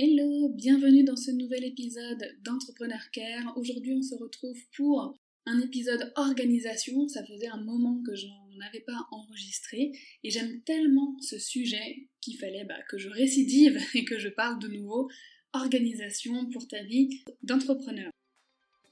Hello, bienvenue dans ce nouvel épisode d'Entrepreneur Care. Aujourd'hui, on se retrouve pour un épisode organisation. Ça faisait un moment que je n'en avais pas enregistré et j'aime tellement ce sujet qu'il fallait bah, que je récidive et que je parle de nouveau organisation pour ta vie d'entrepreneur.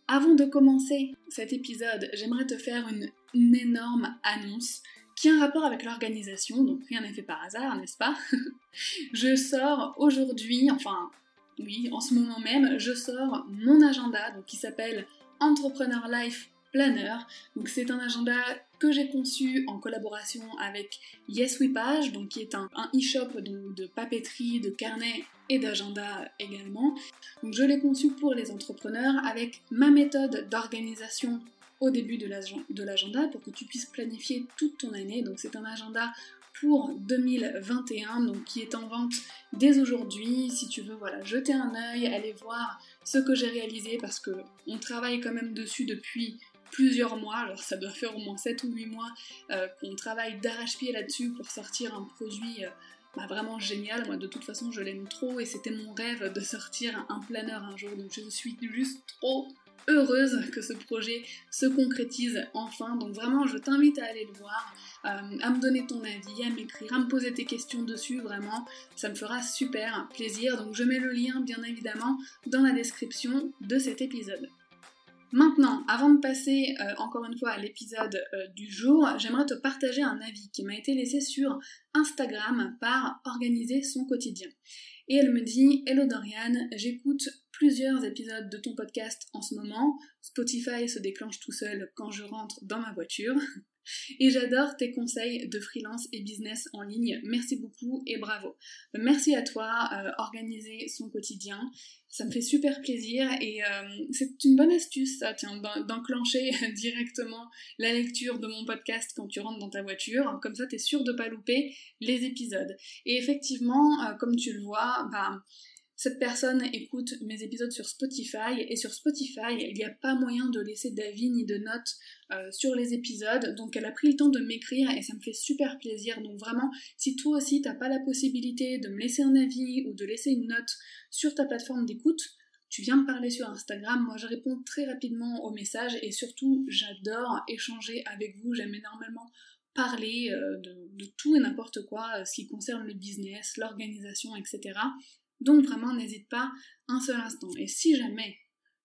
Avant de commencer cet épisode, j'aimerais te faire une énorme annonce qui a un rapport avec l'organisation, donc rien n'est fait par hasard, n'est-ce pas Je sors aujourd'hui, enfin oui, en ce moment même, je sors mon agenda, donc qui s'appelle Entrepreneur Life Planner. Donc c'est un agenda que j'ai conçu en collaboration avec Yes Page, donc qui est un, e-shop de papeterie, de carnet et d'agenda également. Donc je l'ai conçu pour les entrepreneurs avec ma méthode d'organisation au début de l'agenda pour que tu puisses planifier toute ton année. Donc c'est un agenda pour 2021, donc qui est en vente dès aujourd'hui. Si tu veux voilà, jeter un œil, aller voir ce que j'ai réalisé parce que on travaille quand même dessus depuis plusieurs mois, alors ça doit faire au moins 7 ou 8 mois euh, qu'on travaille d'arrache-pied là-dessus pour sortir un produit euh, bah, vraiment génial. Moi de toute façon je l'aime trop et c'était mon rêve de sortir un planeur un jour, donc je suis juste trop heureuse que ce projet se concrétise enfin. Donc vraiment, je t'invite à aller le voir, euh, à me donner ton avis, à m'écrire, à me poser tes questions dessus. Vraiment, ça me fera super plaisir. Donc je mets le lien, bien évidemment, dans la description de cet épisode. Maintenant, avant de passer euh, encore une fois à l'épisode euh, du jour, j'aimerais te partager un avis qui m'a été laissé sur Instagram par Organiser son quotidien. Et elle me dit Hello Dorian, j'écoute plusieurs épisodes de ton podcast en ce moment. Spotify se déclenche tout seul quand je rentre dans ma voiture. Et j'adore tes conseils de freelance et business en ligne. Merci beaucoup et bravo. Merci à toi, euh, organiser son quotidien. Ça me fait super plaisir et euh, c'est une bonne astuce, ça, tiens, d'enclencher directement la lecture de mon podcast quand tu rentres dans ta voiture. Comme ça, t'es sûr de pas louper les épisodes. Et effectivement, euh, comme tu le vois, bah, cette personne écoute mes épisodes sur Spotify et sur Spotify, il n'y a pas moyen de laisser d'avis ni de notes euh, sur les épisodes. Donc elle a pris le temps de m'écrire et ça me fait super plaisir. Donc vraiment, si toi aussi t'as pas la possibilité de me laisser un avis ou de laisser une note sur ta plateforme d'écoute, tu viens me parler sur Instagram, moi je réponds très rapidement aux messages et surtout j'adore échanger avec vous, j'aime énormément parler euh, de, tout et n'importe quoi, euh, ce qui concerne le business, l'organisation, etc. Donc vraiment, n'hésite pas un seul instant. Et si jamais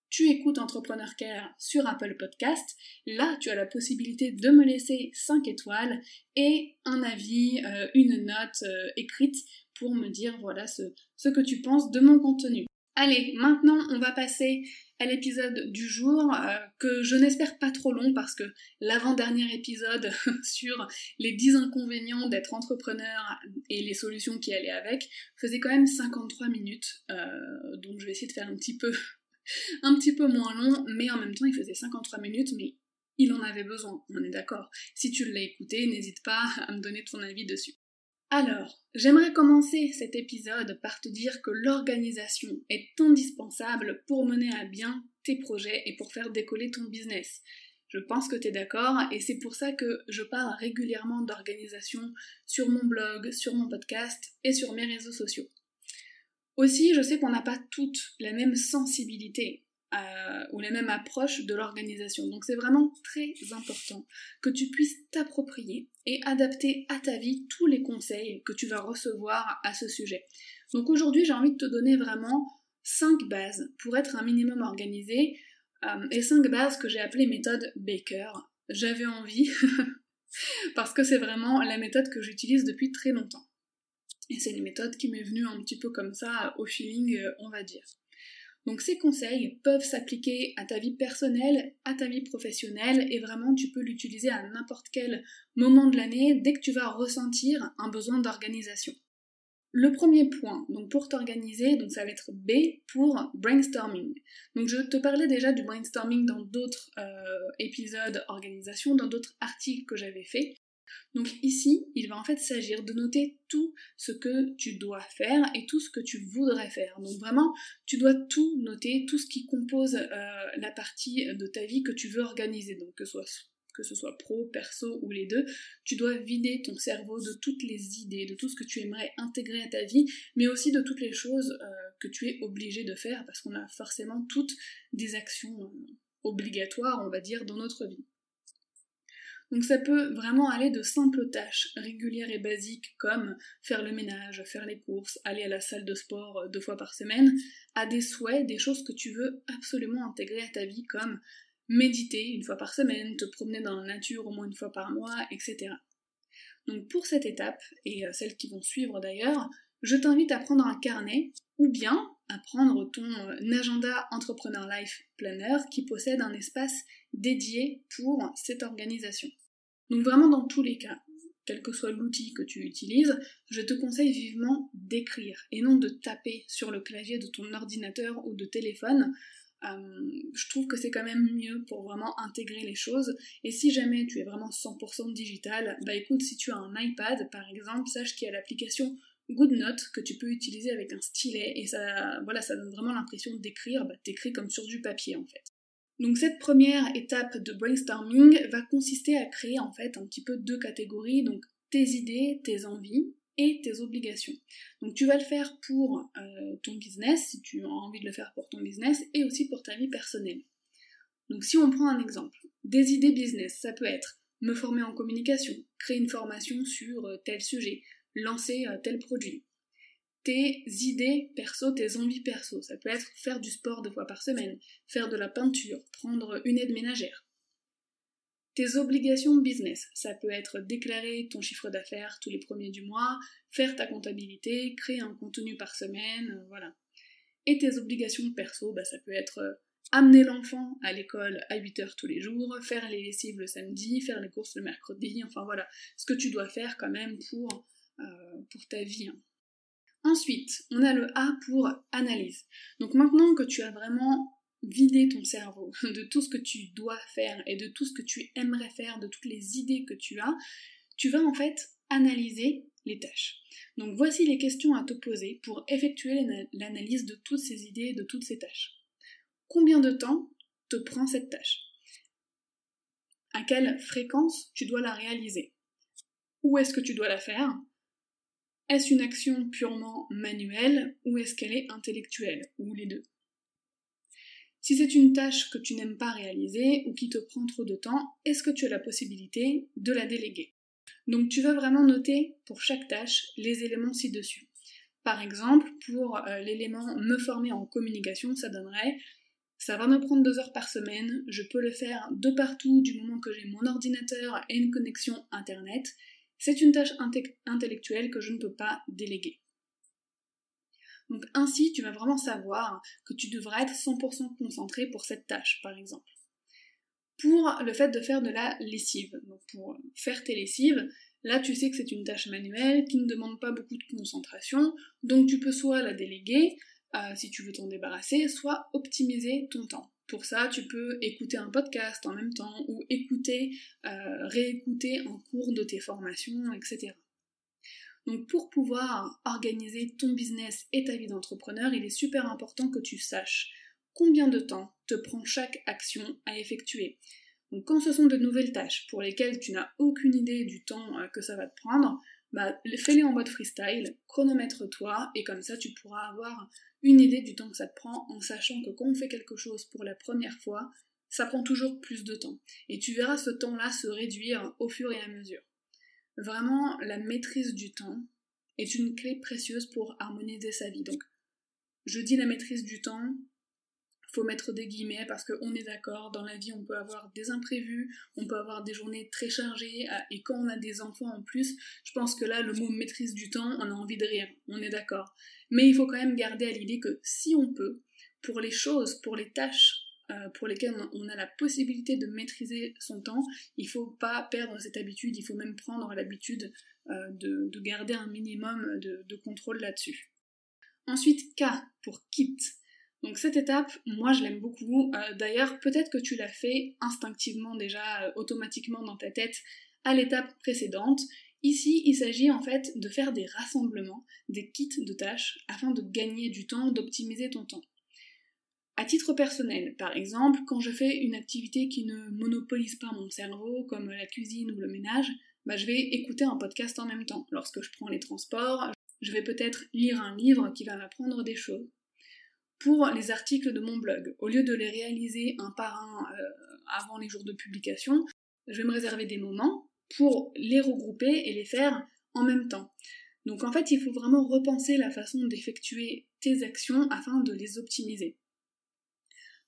tu écoutes Entrepreneur Care sur Apple Podcast, là tu as la possibilité de me laisser 5 étoiles et un avis, euh, une note euh, écrite pour me dire voilà ce, ce que tu penses de mon contenu. Allez, maintenant on va passer à l'épisode du jour, euh, que je n'espère pas trop long parce que l'avant-dernier épisode sur les 10 inconvénients d'être entrepreneur et les solutions qui allaient avec faisait quand même 53 minutes, euh, donc je vais essayer de faire un petit peu un petit peu moins long, mais en même temps il faisait 53 minutes, mais il en avait besoin, on est d'accord. Si tu l'as écouté, n'hésite pas à me donner ton avis dessus. Alors, j'aimerais commencer cet épisode par te dire que l'organisation est indispensable pour mener à bien tes projets et pour faire décoller ton business. Je pense que tu es d'accord et c'est pour ça que je parle régulièrement d'organisation sur mon blog, sur mon podcast et sur mes réseaux sociaux. Aussi, je sais qu'on n'a pas toutes la même sensibilité euh, ou la même approche de l'organisation. Donc c'est vraiment très important que tu puisses t'approprier et adapter à ta vie tous les conseils que tu vas recevoir à ce sujet. Donc aujourd'hui j'ai envie de te donner vraiment 5 bases pour être un minimum organisé euh, et 5 bases que j'ai appelées méthode Baker. J'avais envie parce que c'est vraiment la méthode que j'utilise depuis très longtemps. Et c'est une méthode qui m'est venue un petit peu comme ça, au feeling, euh, on va dire. Donc ces conseils peuvent s'appliquer à ta vie personnelle, à ta vie professionnelle, et vraiment tu peux l'utiliser à n'importe quel moment de l'année dès que tu vas ressentir un besoin d'organisation. Le premier point, donc pour t'organiser, donc ça va être B pour brainstorming. Donc je te parlais déjà du brainstorming dans d'autres euh, épisodes organisation, dans d'autres articles que j'avais fait. Donc ici, il va en fait s'agir de noter tout ce que tu dois faire et tout ce que tu voudrais faire. Donc vraiment, tu dois tout noter, tout ce qui compose euh, la partie de ta vie que tu veux organiser. Donc que ce soit pro, perso ou les deux, tu dois vider ton cerveau de toutes les idées, de tout ce que tu aimerais intégrer à ta vie, mais aussi de toutes les choses euh, que tu es obligé de faire, parce qu'on a forcément toutes des actions euh, obligatoires, on va dire, dans notre vie. Donc ça peut vraiment aller de simples tâches régulières et basiques comme faire le ménage, faire les courses, aller à la salle de sport euh, deux fois par semaine, à des souhaits, des choses que tu veux absolument intégrer à ta vie comme méditer une fois par semaine, te promener dans la nature au moins une fois par mois, etc. Donc pour cette étape, et euh, celles qui vont suivre d'ailleurs, je t'invite à prendre un carnet ou bien à prendre ton euh, agenda Entrepreneur Life Planner qui possède un espace dédié pour cette organisation. Donc vraiment dans tous les cas, quel que soit l'outil que tu utilises, je te conseille vivement d'écrire et non de taper sur le clavier de ton ordinateur ou de téléphone. Euh, je trouve que c'est quand même mieux pour vraiment intégrer les choses. Et si jamais tu es vraiment 100% digital, bah écoute, si tu as un iPad par exemple, sache qu'il y a l'application GoodNote que tu peux utiliser avec un stylet et ça, voilà, ça donne vraiment l'impression d'écrire, bah t'écris comme sur du papier en fait. Donc cette première étape de brainstorming va consister à créer en fait un petit peu deux catégories, donc tes idées, tes envies et tes obligations. Donc tu vas le faire pour euh, ton business, si tu as envie de le faire pour ton business, et aussi pour ta vie personnelle. Donc si on prend un exemple, des idées business, ça peut être me former en communication, créer une formation sur euh, tel sujet, lancer euh, tel produit, tes idées perso, tes envies perso. Ça peut être faire du sport deux fois par semaine, faire de la peinture, prendre une aide ménagère. Tes obligations business, ça peut être déclarer ton chiffre d'affaires tous les premiers du mois, faire ta comptabilité, créer un contenu par semaine, euh, voilà. Et tes obligations perso, bah, ça peut être euh, amener l'enfant à l'école à 8 heures tous les jours, faire les lessives le samedi, faire les courses le mercredi, enfin voilà, ce que tu dois faire quand même pour, pour ta vie. Hein. Ensuite, on a le A pour analyse. Donc maintenant que tu as vraiment vidé ton cerveau de tout ce que tu dois faire et de tout ce que tu aimerais faire, de toutes les idées que tu as, tu vas en fait analyser les tâches. Donc voici les questions à te poser pour effectuer l'analyse de toutes ces idées de toutes ces tâches. Combien de temps te prend cette tâche? À quelle fréquence tu dois la réaliser? Où est-ce que tu dois la faire? Est-ce une action purement manuelle ou est-ce qu'elle est intellectuelle Ou les deux? Si c'est une tâche que tu n'aimes pas réaliser ou qui te prend trop de temps, est-ce que tu as la possibilité de la déléguer? Donc tu vas vraiment noter pour chaque tâche les éléments ci-dessus. Par exemple, pour euh, l'élément me former en communication, ça donnerait ça va me prendre deux heures par semaine, je peux le faire de partout du moment que j'ai mon ordinateur et une connexion internet, c'est une tâche intellectuelle que je ne peux pas déléguer. Donc ainsi, tu vas vraiment savoir que tu devras être 100% concentré pour cette tâche, par exemple. Pour le fait de faire de la lessive, donc pour faire tes lessives, là tu sais que c'est une tâche manuelle qui ne demande pas beaucoup de concentration, donc tu peux soit la déléguer, euh, si tu veux t'en débarrasser, soit optimiser ton temps. Pour ça, tu peux écouter un podcast en même temps ou écouter, euh, réécouter un cours de tes formations, etc. Donc pour pouvoir organiser ton business et ta vie d'entrepreneur, il est super important que tu saches combien de temps te prend chaque action à effectuer. Donc quand ce sont de nouvelles tâches pour lesquelles tu n'as aucune idée du temps euh, que ça va te prendre, bah, fais-les en mode freestyle, chronomètre-toi, et comme ça tu pourras avoir une idée du temps que ça te prend en sachant que quand on fait quelque chose pour la première fois, ça prend toujours plus de temps. Et tu verras ce temps-là se réduire au fur et à mesure. Vraiment, la maîtrise du temps est une clé précieuse pour harmoniser sa vie. Donc, je dis la maîtrise du temps, faut mettre des guillemets parce qu'on est d'accord, dans la vie on peut avoir des imprévus, on peut avoir des journées très chargées, et quand on a des enfants en plus, je pense que là le mot maîtrise du temps, on a envie de rire, on est d'accord. Mais il faut quand même garder à l'idée que si on peut, pour les choses, pour les tâches euh, pour lesquelles on a la possibilité de maîtriser son temps, il faut pas perdre cette habitude, il faut même prendre l'habitude euh, de, garder un minimum de, contrôle là-dessus. Ensuite, K pour kit. Donc cette étape, moi je l'aime beaucoup. Euh, d'ailleurs, peut-être que tu l'as fait instinctivement déjà, automatiquement dans ta tête à l'étape précédente. Ici, il s'agit en fait de faire des rassemblements, des kits de tâches, afin de gagner du temps, d'optimiser ton temps. À titre personnel, par exemple, quand je fais une activité qui ne monopolise pas mon cerveau, comme la cuisine ou le ménage, bah, je vais écouter un podcast en même temps. Lorsque je prends les transports, je vais peut-être lire un livre qui va m'apprendre des choses. Pour les articles de mon blog, au lieu de les réaliser un par un euh, avant les jours de publication, je vais me réserver des moments pour les regrouper et les faire en même temps. Donc en fait, il faut vraiment repenser la façon d'effectuer tes actions afin de les optimiser.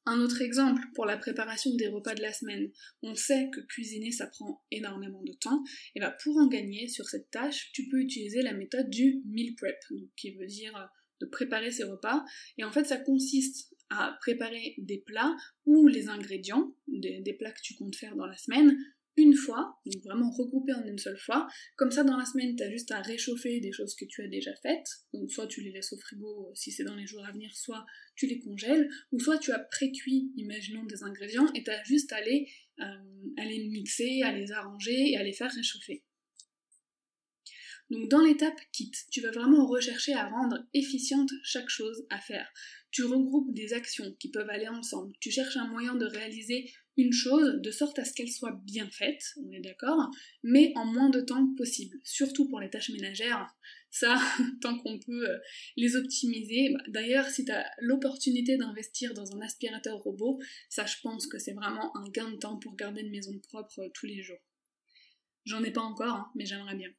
Un autre exemple pour la préparation des repas de la semaine. On sait que cuisiner ça prend énormément de temps, et bah pour en gagner sur cette tâche, tu peux utiliser la méthode du meal prep, qui veut dire euh, préparer ses repas. Et en fait, ça consiste à préparer des plats ou les ingrédients des plats que tu comptes faire dans la semaine une fois, donc vraiment regroupé en une seule fois. Comme ça, dans la semaine, tu as juste à réchauffer des choses que tu as déjà faites. Donc soit tu les laisses au frigo si c'est dans les jours à venir, soit tu les congèles, ou soit tu as pré-cuit, imaginons, des ingrédients, et tu as juste à les, euh, à les mixer, à les arranger et à les faire réchauffer. Donc dans l'étape kit, tu vas vraiment rechercher à rendre efficiente chaque chose à faire. Tu regroupes des actions qui peuvent aller ensemble. Tu cherches un moyen de réaliser une chose de sorte à ce qu'elle soit bien faite, on est d'accord, mais en moins de temps possible, surtout pour les tâches ménagères. Ça, tant qu'on peut euh, les optimiser. Bah, d'ailleurs, si tu as l'opportunité d'investir dans un aspirateur robot, ça je pense que c'est vraiment un gain de temps pour garder une maison propre euh, tous les jours. J'en ai pas encore, hein, mais j'aimerais bien.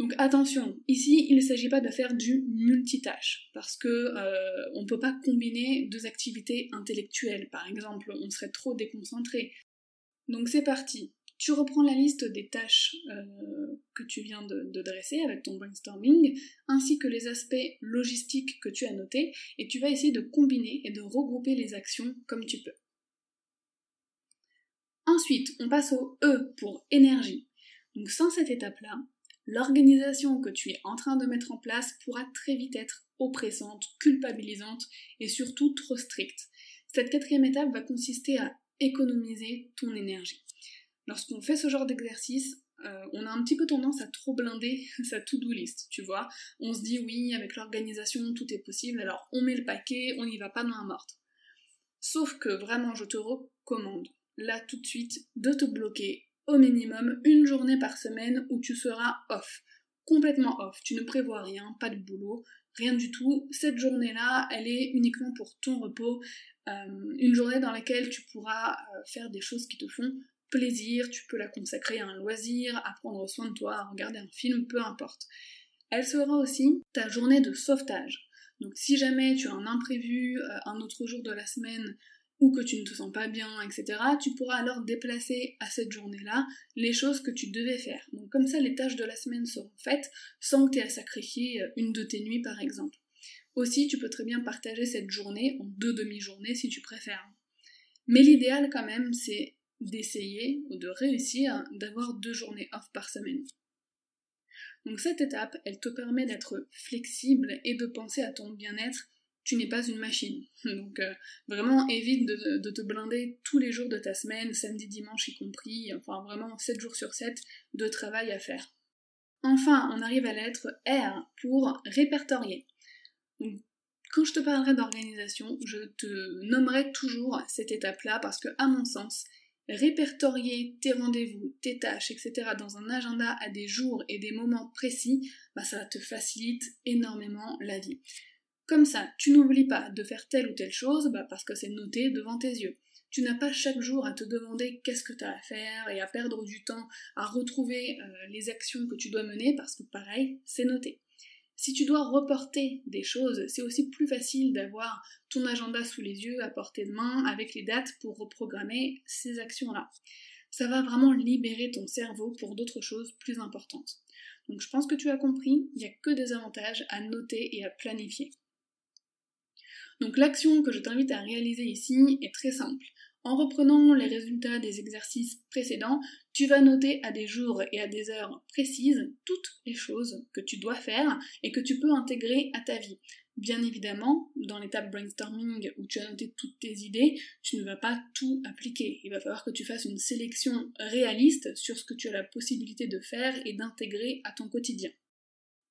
Donc attention, ici il ne s'agit pas de faire du multitâche, parce que euh, on ne peut pas combiner deux activités intellectuelles, par exemple, on serait trop déconcentré. Donc c'est parti. Tu reprends la liste des tâches euh, que tu viens de, de, dresser avec ton brainstorming, ainsi que les aspects logistiques que tu as notés, et tu vas essayer de combiner et de regrouper les actions comme tu peux. Ensuite, on passe au E pour énergie. Donc sans cette étape-là, l'organisation que tu es en train de mettre en place pourra très vite être oppressante, culpabilisante et surtout trop stricte. Cette quatrième étape va consister à économiser ton énergie. Lorsqu'on fait ce genre d'exercice, euh, on a un petit peu tendance à trop blinder sa to-do list, tu vois. On se dit oui, avec l'organisation, tout est possible, alors on met le paquet, on n'y va pas main morte. Sauf que vraiment, je te recommande, là tout de suite, de te bloquer au minimum une journée par semaine où tu seras off, complètement off. Tu ne prévois rien, pas de boulot, rien du tout. Cette journée-là, elle est uniquement pour ton repos, euh, une journée dans laquelle tu pourras euh, faire des choses qui te font plaisir, tu peux la consacrer à un loisir, à prendre soin de toi, à regarder un film, peu importe. Elle sera aussi ta journée de sauvetage. Donc si jamais tu as un imprévu, euh, un autre jour de la semaine, ou que tu ne te sens pas bien, etc., tu pourras alors déplacer à cette journée-là les choses que tu devais faire. Donc comme ça, les tâches de la semaine seront faites sans que tu aies à sacrifier euh, une de tes nuits, par exemple. Aussi, tu peux très bien partager cette journée en deux demi-journées si tu préfères. Mais l'idéal quand même, c'est d'essayer ou de réussir d'avoir deux journées off par semaine. Donc cette étape, elle te permet d'être flexible et de penser à ton bien-être tu n'es pas une machine. Donc euh, vraiment évite de, te blinder tous les jours de ta semaine, samedi, dimanche y compris, enfin vraiment 7 jours sur 7 de travail à faire. Enfin, on arrive à la lettre R pour répertorier. quand je te parlerai d'organisation, je te nommerai toujours cette étape-là parce que, à mon sens, répertorier tes rendez-vous, tes tâches, etc. dans un agenda à des jours et des moments précis, bah, ça te facilite énormément la vie. Comme ça, tu n'oublies pas de faire telle ou telle chose bah, parce que c'est noté devant tes yeux. Tu n'as pas chaque jour à te demander qu'est-ce que tu as à faire et à perdre du temps à retrouver euh, les actions que tu dois mener parce que pareil, c'est noté. Si tu dois reporter des choses, c'est aussi plus facile d'avoir ton agenda sous les yeux, à portée de main, avec les dates pour reprogrammer ces actions-là. Ça va vraiment libérer ton cerveau pour d'autres choses plus importantes. Donc je pense que tu as compris, il n'y a que des avantages à noter et à planifier. Donc l'action que je t'invite à réaliser ici est très simple. En reprenant les résultats des exercices précédents, tu vas noter à des jours et à des heures précises toutes les choses que tu dois faire et que tu peux intégrer à ta vie. Bien évidemment, dans l'étape brainstorming où tu as noté toutes tes idées, tu ne vas pas tout appliquer. Il va falloir que tu fasses une sélection réaliste sur ce que tu as la possibilité de faire et d'intégrer à ton quotidien.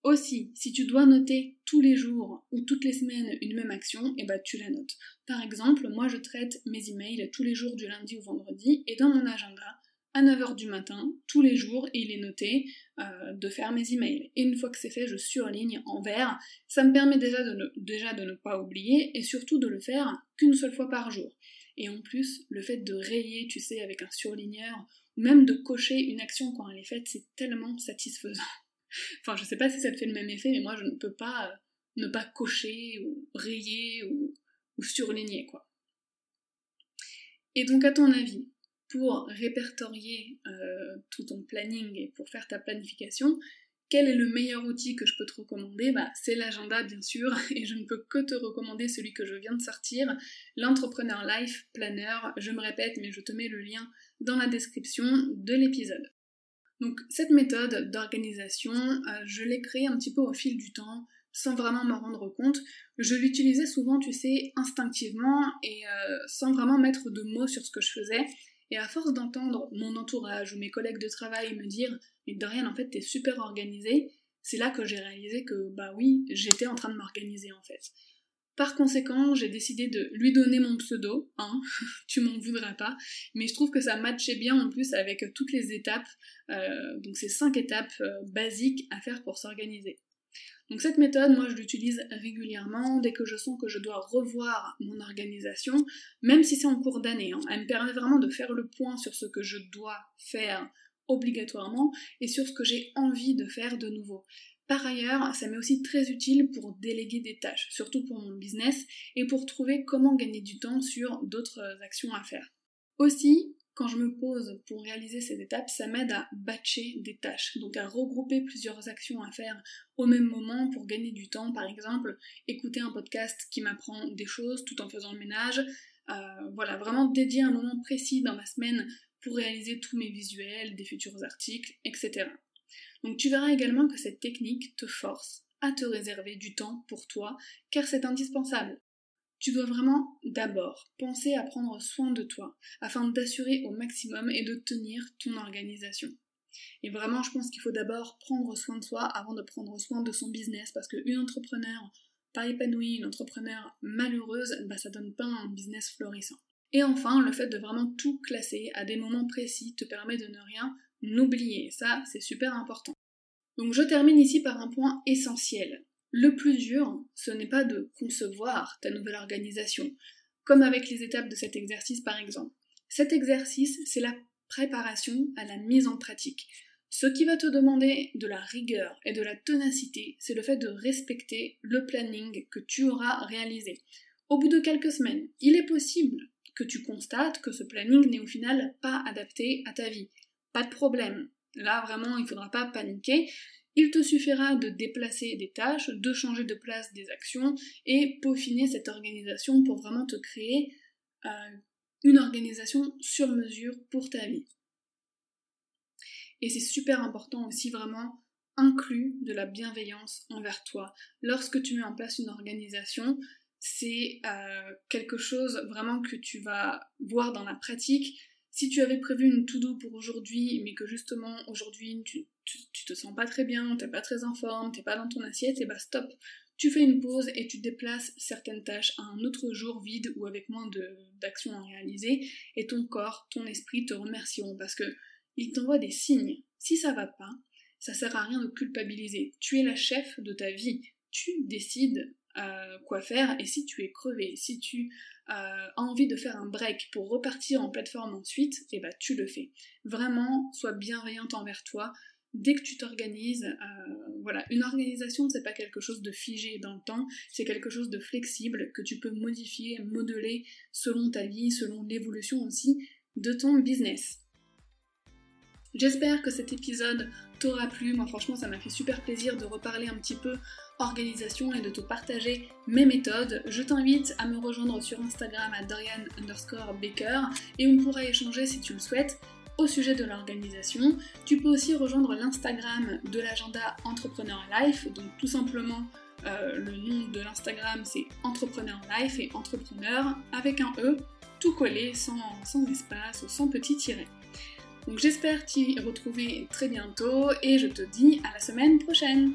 Aussi, si tu dois noter tous les jours ou toutes les semaines une même action, et eh ben tu la notes. Par exemple, moi je traite mes emails tous les jours du lundi au vendredi et dans mon agenda, à 9h du matin, tous les jours, il est noté euh, de faire mes emails. Et une fois que c'est fait, je surligne en vert. Ça me permet déjà de, ne, déjà de ne pas oublier et surtout de le faire qu'une seule fois par jour. Et en plus, le fait de rayer, tu sais, avec un surligneur, ou même de cocher une action quand elle est faite, c'est tellement satisfaisant. Enfin, je sais pas si ça te fait le même effet, mais moi, je ne peux pas euh, ne pas cocher ou rayer ou, surligner, quoi. Et donc, à ton avis, pour répertorier euh, tout ton planning et pour faire ta planification, quel est le meilleur outil que je peux te recommander? Bah, C'est l'agenda bien sûr, et je ne peux que te recommander celui que je viens de sortir, l'Entrepreneur Life Planner. Je me répète, mais je te mets le lien dans la description de l'épisode. Donc cette méthode d'organisation, euh, je l'ai créée un petit peu au fil du temps, sans vraiment m'en rendre compte. Je l'utilisais souvent, tu sais, instinctivement et euh, sans vraiment mettre de mots sur ce que je faisais. Et à force d'entendre mon entourage ou mes collègues de travail me dire Mais Dorian, en fait, t'es super organisée, c'est là que j'ai réalisé que, bah oui, j'étais en train de m'organiser en fait. Par conséquent, j'ai décidé de lui donner mon pseudo, hein, tu m'en voudras pas, mais je trouve que ça matchait bien en plus avec toutes les étapes, euh, donc ces cinq étapes euh, basiques à faire pour s'organiser. Donc cette méthode, moi je l'utilise régulièrement dès que je sens que je dois revoir mon organisation, même si c'est en cours d'année. Hein. Elle me permet vraiment de faire le point sur ce que je dois faire obligatoirement et sur ce que j'ai envie de faire de nouveau. Par ailleurs, ça m'est aussi très utile pour déléguer des tâches, surtout pour mon business, et pour trouver comment gagner du temps sur d'autres actions à faire. Aussi, quand je me pose pour réaliser ces étapes, ça m'aide à batcher des tâches, donc à regrouper plusieurs actions à faire au même moment pour gagner du temps. Par exemple, écouter un podcast qui m'apprend des choses tout en faisant le ménage. Euh, voilà, vraiment dédier un moment précis dans ma semaine pour réaliser tous mes visuels, des futurs articles, etc. Donc tu verras également que cette technique te force à te réserver du temps pour toi, car c'est indispensable. Tu dois vraiment d'abord penser à prendre soin de toi, afin d'assurer au maximum et de tenir ton organisation. Et vraiment, je pense qu'il faut d'abord prendre soin de soi avant de prendre soin de son business, parce qu'une entrepreneur pas épanouie, une entrepreneur malheureuse, bah ça donne pas un business florissant. Et enfin, le fait de vraiment tout classer à des moments précis te permet de ne rien n'oubliez, ça c'est super important. Donc je termine ici par un point essentiel. Le plus dur, ce n'est pas de concevoir ta nouvelle organisation, comme avec les étapes de cet exercice par exemple. Cet exercice, c'est la préparation à la mise en pratique. Ce qui va te demander de la rigueur et de la ténacité, c'est le fait de respecter le planning que tu auras réalisé. Au bout de quelques semaines, il est possible que tu constates que ce planning n'est au final pas adapté à ta vie. Pas de problème. Là, vraiment, il ne faudra pas paniquer. Il te suffira de déplacer des tâches, de changer de place des actions et peaufiner cette organisation pour vraiment te créer euh, une organisation sur mesure pour ta vie. Et c'est super important aussi vraiment inclus de la bienveillance envers toi. Lorsque tu mets en place une organisation, c'est euh, quelque chose vraiment que tu vas voir dans la pratique si tu avais prévu une to-do pour aujourd'hui, mais que justement aujourd'hui tu, te sens pas très bien, t'es pas très en forme, t'es pas dans ton assiette, et bah stop. Tu fais une pause et tu déplaces certaines tâches à un autre jour vide ou avec moins d'actions à réaliser, et ton corps, ton esprit te remercieront parce que ils t'envoient des signes. Si ça va pas, ça sert à rien de culpabiliser. Tu es la chef de ta vie. Tu décides euh, quoi faire et si tu es crevé, si tu euh, as envie de faire un break pour repartir en plateforme ensuite, et eh bah tu le fais. Vraiment, sois bienveillante envers toi. dès que tu t'organises, euh, voilà, une organisation c'est pas quelque chose de figé dans le temps, c'est quelque chose de flexible que tu peux modifier, modeler selon ta vie, selon l'évolution aussi de ton business. J'espère que cet épisode t'aura plu. Moi, franchement, ça m'a fait super plaisir de reparler un petit peu organisation et de te partager mes méthodes. Je t'invite à me rejoindre sur Instagram à Dorian underscore Baker et on pourra échanger si tu le souhaites au sujet de l'organisation. Tu peux aussi rejoindre l'Instagram de l'agenda Entrepreneur Life, donc tout simplement euh, le nom de l'Instagram c'est Entrepreneur Life et Entrepreneur avec un E, tout collé, sans, sans espace, sans petit tiret. Donc j'espère t'y retrouver très bientôt et je te dis à la semaine prochaine